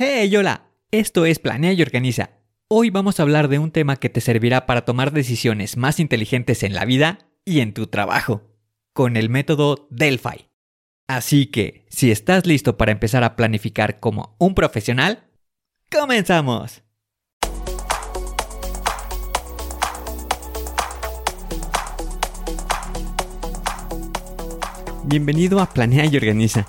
Hey, hola, esto es Planea y Organiza. Hoy vamos a hablar de un tema que te servirá para tomar decisiones más inteligentes en la vida y en tu trabajo, con el método Delphi. Así que, si estás listo para empezar a planificar como un profesional, ¡comenzamos! Bienvenido a Planea y Organiza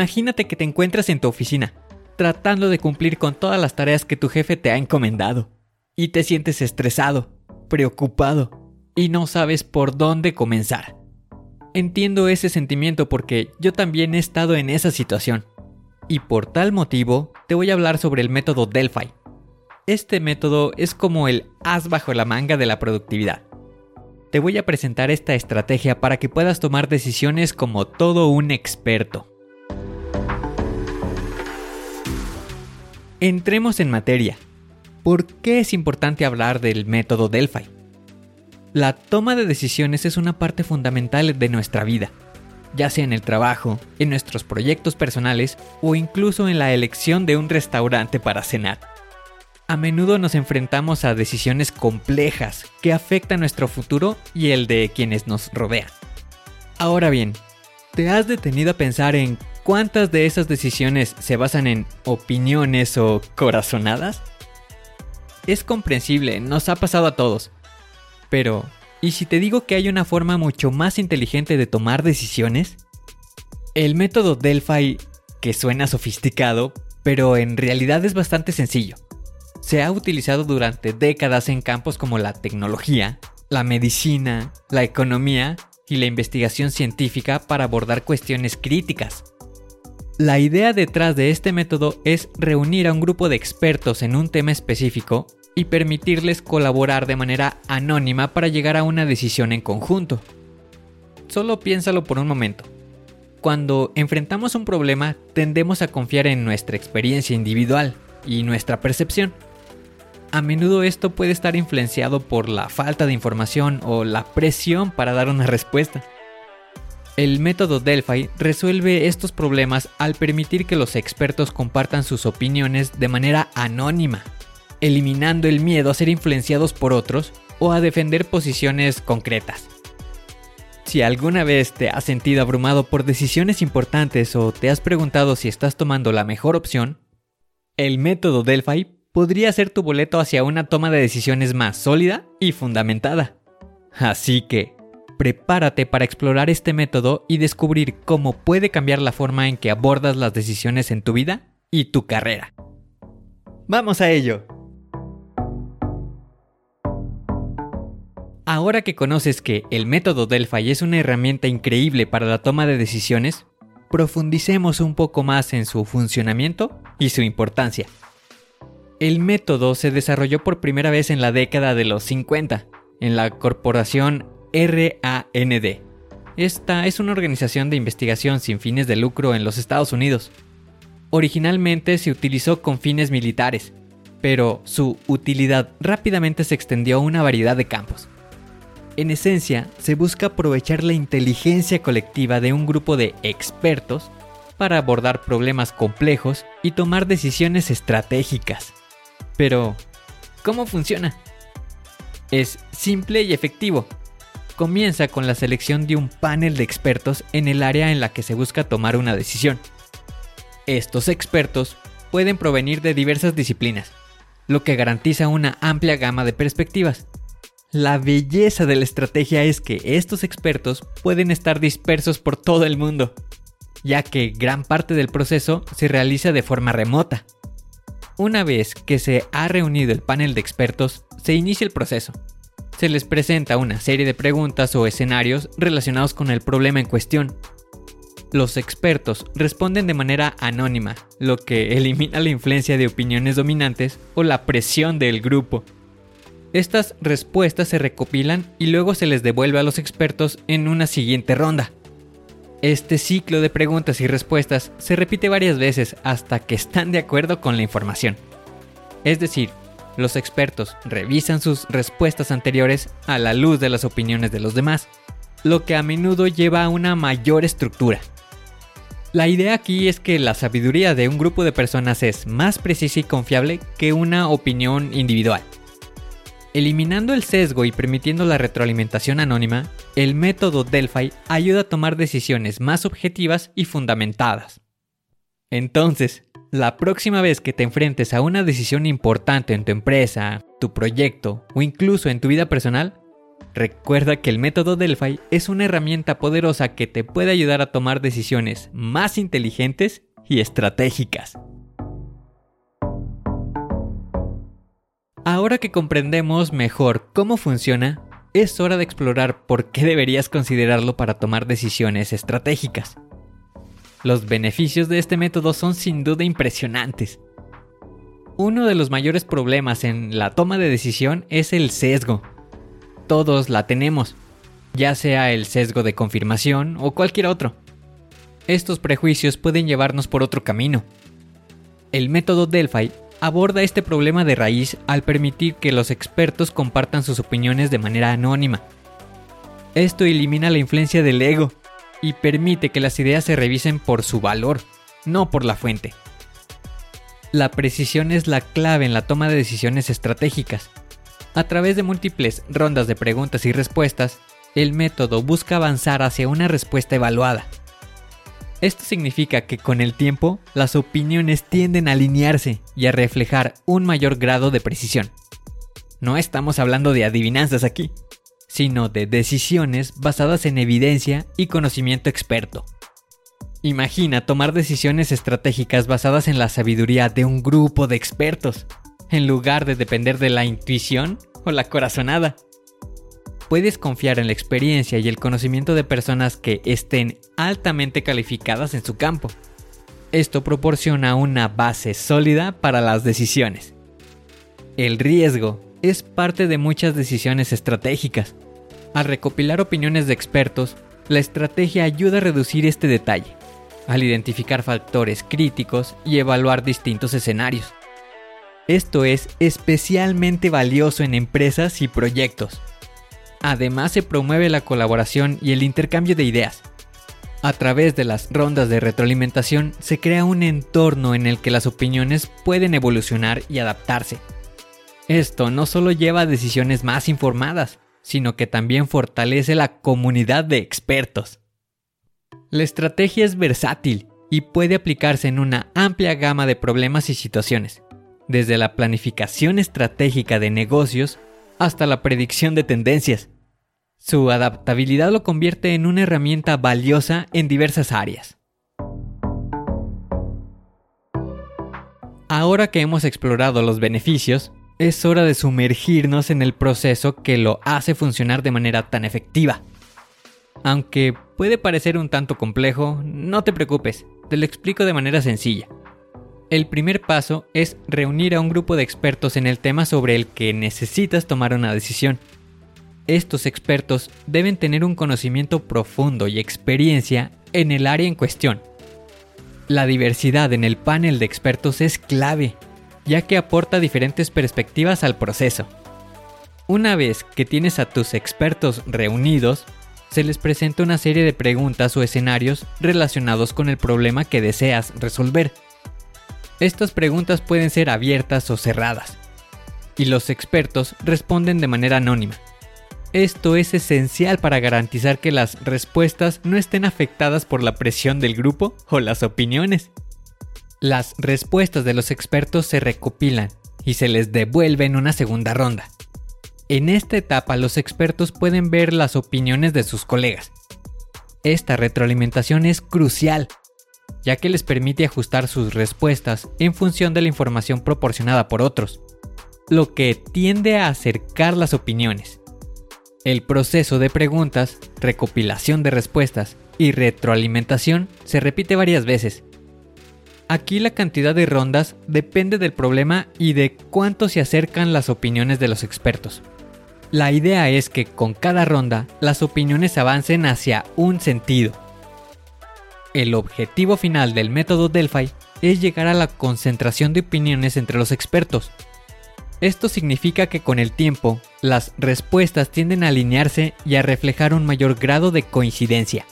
Imagínate que te encuentras en tu oficina, tratando de cumplir con todas las tareas que tu jefe te ha encomendado, y te sientes estresado, preocupado, y no sabes por dónde comenzar. Entiendo ese sentimiento porque yo también he estado en esa situación, y por tal motivo te voy a hablar sobre el método Delphi. Este método es como el as bajo la manga de la productividad. Te voy a presentar esta estrategia para que puedas tomar decisiones como todo un experto. Entremos en materia. ¿Por qué es importante hablar del método Delphi? La toma de decisiones es una parte fundamental de nuestra vida, ya sea en el trabajo, en nuestros proyectos personales o incluso en la elección de un restaurante para cenar. A menudo nos enfrentamos a decisiones complejas que afectan nuestro futuro y el de quienes nos rodean. Ahora bien, ¿te has detenido a pensar en ¿Cuántas de esas decisiones se basan en opiniones o corazonadas? Es comprensible, nos ha pasado a todos. Pero, ¿y si te digo que hay una forma mucho más inteligente de tomar decisiones? El método Delphi, que suena sofisticado, pero en realidad es bastante sencillo. Se ha utilizado durante décadas en campos como la tecnología, la medicina, la economía y la investigación científica para abordar cuestiones críticas. La idea detrás de este método es reunir a un grupo de expertos en un tema específico y permitirles colaborar de manera anónima para llegar a una decisión en conjunto. Solo piénsalo por un momento. Cuando enfrentamos un problema tendemos a confiar en nuestra experiencia individual y nuestra percepción. A menudo esto puede estar influenciado por la falta de información o la presión para dar una respuesta. El método Delphi resuelve estos problemas al permitir que los expertos compartan sus opiniones de manera anónima, eliminando el miedo a ser influenciados por otros o a defender posiciones concretas. Si alguna vez te has sentido abrumado por decisiones importantes o te has preguntado si estás tomando la mejor opción, el método Delphi podría ser tu boleto hacia una toma de decisiones más sólida y fundamentada. Así que, prepárate para explorar este método y descubrir cómo puede cambiar la forma en que abordas las decisiones en tu vida y tu carrera. ¡Vamos a ello! Ahora que conoces que el método Delphi es una herramienta increíble para la toma de decisiones, profundicemos un poco más en su funcionamiento y su importancia. El método se desarrolló por primera vez en la década de los 50 en la corporación RAND. Esta es una organización de investigación sin fines de lucro en los Estados Unidos. Originalmente se utilizó con fines militares, pero su utilidad rápidamente se extendió a una variedad de campos. En esencia, se busca aprovechar la inteligencia colectiva de un grupo de expertos para abordar problemas complejos y tomar decisiones estratégicas. Pero, ¿cómo funciona? Es simple y efectivo comienza con la selección de un panel de expertos en el área en la que se busca tomar una decisión. Estos expertos pueden provenir de diversas disciplinas, lo que garantiza una amplia gama de perspectivas. La belleza de la estrategia es que estos expertos pueden estar dispersos por todo el mundo, ya que gran parte del proceso se realiza de forma remota. Una vez que se ha reunido el panel de expertos, se inicia el proceso. Se les presenta una serie de preguntas o escenarios relacionados con el problema en cuestión. Los expertos responden de manera anónima, lo que elimina la influencia de opiniones dominantes o la presión del grupo. Estas respuestas se recopilan y luego se les devuelve a los expertos en una siguiente ronda. Este ciclo de preguntas y respuestas se repite varias veces hasta que están de acuerdo con la información. Es decir, los expertos revisan sus respuestas anteriores a la luz de las opiniones de los demás, lo que a menudo lleva a una mayor estructura. La idea aquí es que la sabiduría de un grupo de personas es más precisa y confiable que una opinión individual. Eliminando el sesgo y permitiendo la retroalimentación anónima, el método Delphi ayuda a tomar decisiones más objetivas y fundamentadas. Entonces, la próxima vez que te enfrentes a una decisión importante en tu empresa, tu proyecto o incluso en tu vida personal, recuerda que el método Delphi es una herramienta poderosa que te puede ayudar a tomar decisiones más inteligentes y estratégicas. Ahora que comprendemos mejor cómo funciona, es hora de explorar por qué deberías considerarlo para tomar decisiones estratégicas. Los beneficios de este método son sin duda impresionantes. Uno de los mayores problemas en la toma de decisión es el sesgo. Todos la tenemos, ya sea el sesgo de confirmación o cualquier otro. Estos prejuicios pueden llevarnos por otro camino. El método Delphi aborda este problema de raíz al permitir que los expertos compartan sus opiniones de manera anónima. Esto elimina la influencia del ego y permite que las ideas se revisen por su valor, no por la fuente. La precisión es la clave en la toma de decisiones estratégicas. A través de múltiples rondas de preguntas y respuestas, el método busca avanzar hacia una respuesta evaluada. Esto significa que con el tiempo las opiniones tienden a alinearse y a reflejar un mayor grado de precisión. No estamos hablando de adivinanzas aquí, sino de decisiones basadas en evidencia y conocimiento experto. Imagina tomar decisiones estratégicas basadas en la sabiduría de un grupo de expertos, en lugar de depender de la intuición o la corazonada puedes confiar en la experiencia y el conocimiento de personas que estén altamente calificadas en su campo. Esto proporciona una base sólida para las decisiones. El riesgo es parte de muchas decisiones estratégicas. Al recopilar opiniones de expertos, la estrategia ayuda a reducir este detalle, al identificar factores críticos y evaluar distintos escenarios. Esto es especialmente valioso en empresas y proyectos, Además se promueve la colaboración y el intercambio de ideas. A través de las rondas de retroalimentación se crea un entorno en el que las opiniones pueden evolucionar y adaptarse. Esto no solo lleva a decisiones más informadas, sino que también fortalece la comunidad de expertos. La estrategia es versátil y puede aplicarse en una amplia gama de problemas y situaciones, desde la planificación estratégica de negocios hasta la predicción de tendencias. Su adaptabilidad lo convierte en una herramienta valiosa en diversas áreas. Ahora que hemos explorado los beneficios, es hora de sumergirnos en el proceso que lo hace funcionar de manera tan efectiva. Aunque puede parecer un tanto complejo, no te preocupes, te lo explico de manera sencilla. El primer paso es reunir a un grupo de expertos en el tema sobre el que necesitas tomar una decisión. Estos expertos deben tener un conocimiento profundo y experiencia en el área en cuestión. La diversidad en el panel de expertos es clave, ya que aporta diferentes perspectivas al proceso. Una vez que tienes a tus expertos reunidos, se les presenta una serie de preguntas o escenarios relacionados con el problema que deseas resolver estas preguntas pueden ser abiertas o cerradas, y los expertos responden de manera anónima. Esto es esencial para garantizar que las respuestas no estén afectadas por la presión del grupo o las opiniones. Las respuestas de los expertos se recopilan y se les devuelve en una segunda ronda. En esta etapa los expertos pueden ver las opiniones de sus colegas. Esta retroalimentación es crucial, ya que les permite ajustar sus respuestas en función de la información proporcionada por otros, lo que tiende a acercar las opiniones. El proceso de preguntas, recopilación de respuestas y retroalimentación se repite varias veces. Aquí la cantidad de rondas depende del problema y de cuánto se acercan las opiniones de los expertos. La idea es que con cada ronda las opiniones avancen hacia un sentido. El objetivo final del método Delphi es llegar a la concentración de opiniones entre los expertos. Esto significa que con el tiempo, las respuestas tienden a alinearse y a reflejar un mayor grado de coincidencia.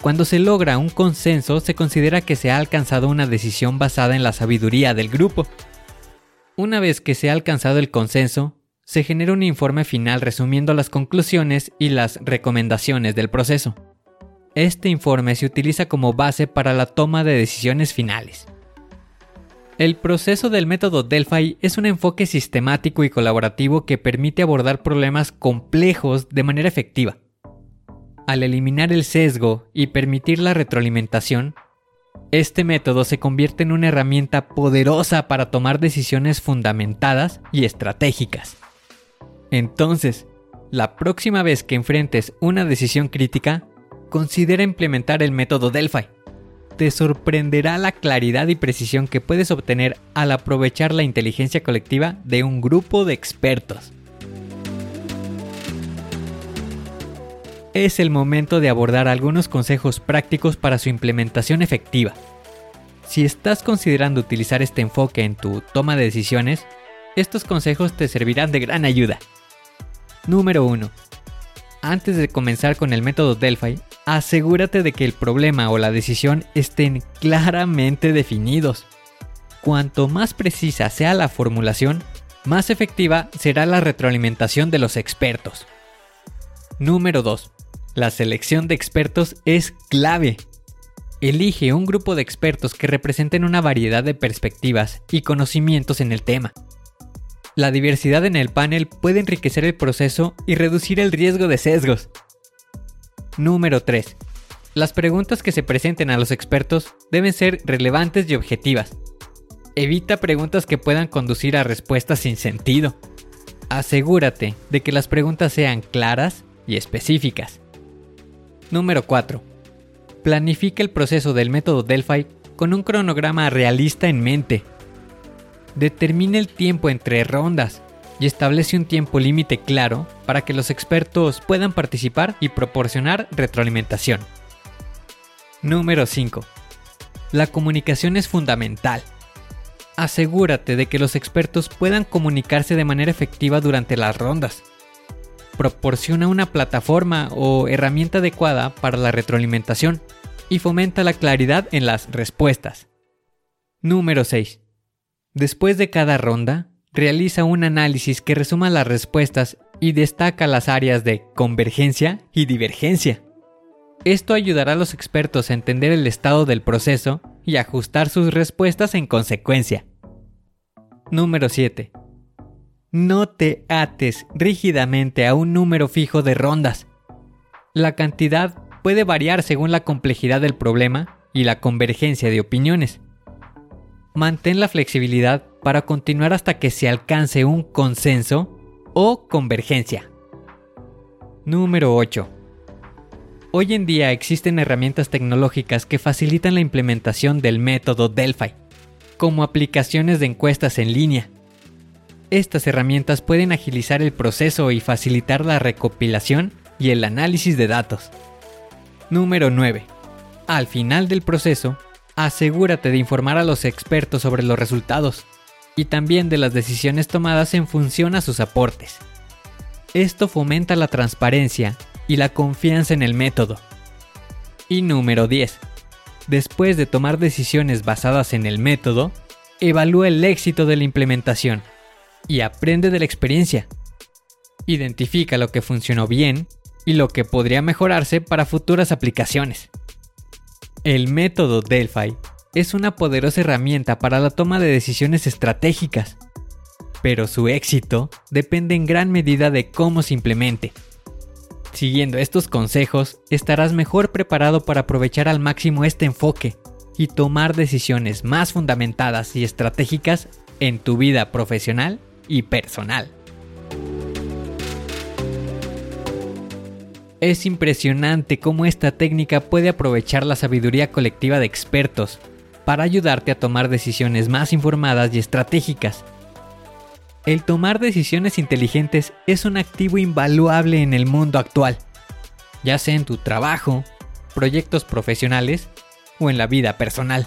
Cuando se logra un consenso, se considera que se ha alcanzado una decisión basada en la sabiduría del grupo. Una vez que se ha alcanzado el consenso, se genera un informe final resumiendo las conclusiones y las recomendaciones del proceso. Este informe se utiliza como base para la toma de decisiones finales. El proceso del método Delphi es un enfoque sistemático y colaborativo que permite abordar problemas complejos de manera efectiva. Al eliminar el sesgo y permitir la retroalimentación, este método se convierte en una herramienta poderosa para tomar decisiones fundamentadas y estratégicas. Entonces, la próxima vez que enfrentes una decisión crítica, considera implementar el método Delphi. Te sorprenderá la claridad y precisión que puedes obtener al aprovechar la inteligencia colectiva de un grupo de expertos. Es el momento de abordar algunos consejos prácticos para su implementación efectiva. Si estás considerando utilizar este enfoque en tu toma de decisiones, estos consejos te servirán de gran ayuda. Número 1. Antes de comenzar con el método Delphi, asegúrate de que el problema o la decisión estén claramente definidos. Cuanto más precisa sea la formulación, más efectiva será la retroalimentación de los expertos. Número 2. La selección de expertos es clave. Elige un grupo de expertos que representen una variedad de perspectivas y conocimientos en el tema. La diversidad en el panel puede enriquecer el proceso y reducir el riesgo de sesgos. Número 3. Las preguntas que se presenten a los expertos deben ser relevantes y objetivas. Evita preguntas que puedan conducir a respuestas sin sentido. Asegúrate de que las preguntas sean claras y específicas. Número 4. Planifica el proceso del método Delphi con un cronograma realista en mente determine el tiempo entre rondas y establece un tiempo límite claro para que los expertos puedan participar y proporcionar retroalimentación. Número 5. La comunicación es fundamental. Asegúrate de que los expertos puedan comunicarse de manera efectiva durante las rondas. Proporciona una plataforma o herramienta adecuada para la retroalimentación y fomenta la claridad en las respuestas. Número 6 Después de cada ronda, realiza un análisis que resuma las respuestas y destaca las áreas de convergencia y divergencia. Esto ayudará a los expertos a entender el estado del proceso y ajustar sus respuestas en consecuencia. Número 7. No te ates rígidamente a un número fijo de rondas. La cantidad puede variar según la complejidad del problema y la convergencia de opiniones mantén la flexibilidad para continuar hasta que se alcance un consenso o convergencia. Número 8. Hoy en día existen herramientas tecnológicas que facilitan la implementación del método Delphi, como aplicaciones de encuestas en línea. Estas herramientas pueden agilizar el proceso y facilitar la recopilación y el análisis de datos. Número 9. Al final del proceso, asegúrate de informar a los expertos sobre los resultados y también de las decisiones tomadas en función a sus aportes. Esto fomenta la transparencia y la confianza en el método. Y número 10. Después de tomar decisiones basadas en el método, evalúa el éxito de la implementación y aprende de la experiencia. Identifica lo que funcionó bien y lo que podría mejorarse para futuras aplicaciones. El método Delphi es una poderosa herramienta para la toma de decisiones estratégicas, pero su éxito depende en gran medida de cómo se implemente. Siguiendo estos consejos, estarás mejor preparado para aprovechar al máximo este enfoque y tomar decisiones más fundamentadas y estratégicas en tu vida profesional y personal. Es impresionante cómo esta técnica puede aprovechar la sabiduría colectiva de expertos para ayudarte a tomar decisiones más informadas y estratégicas. El tomar decisiones inteligentes es un activo invaluable en el mundo actual, ya sea en tu trabajo, proyectos profesionales o en la vida personal.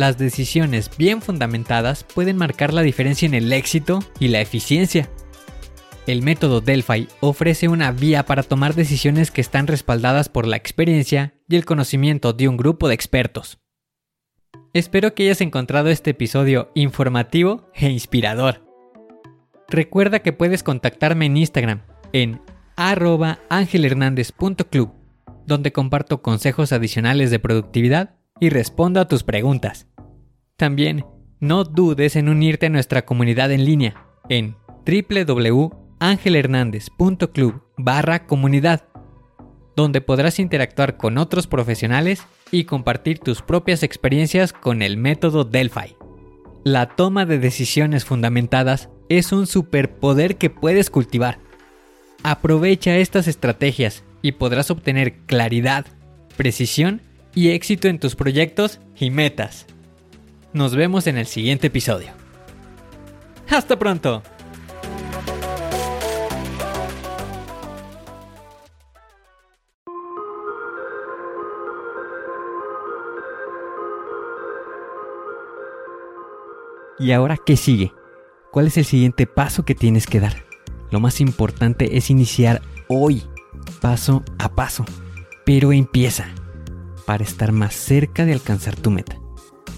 Las decisiones bien fundamentadas pueden marcar la diferencia en el éxito y la eficiencia. El método Delphi ofrece una vía para tomar decisiones que están respaldadas por la experiencia y el conocimiento de un grupo de expertos. Espero que hayas encontrado este episodio informativo e inspirador. Recuerda que puedes contactarme en Instagram en arroba angelhernandez.club, donde comparto consejos adicionales de productividad y respondo a tus preguntas. También no dudes en unirte a nuestra comunidad en línea en www.angelhernandez.club barra comunidad, donde podrás interactuar con otros profesionales y compartir tus propias experiencias con el método Delphi. La toma de decisiones fundamentadas es un superpoder que puedes cultivar. Aprovecha estas estrategias y podrás obtener claridad, precisión y éxito en tus proyectos y metas. Nos vemos en el siguiente episodio. ¡Hasta pronto! ¿Y ahora qué sigue? ¿Cuál es el siguiente paso que tienes que dar? Lo más importante es iniciar hoy, paso a paso. Pero empieza para estar más cerca de alcanzar tu meta.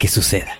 que suceda.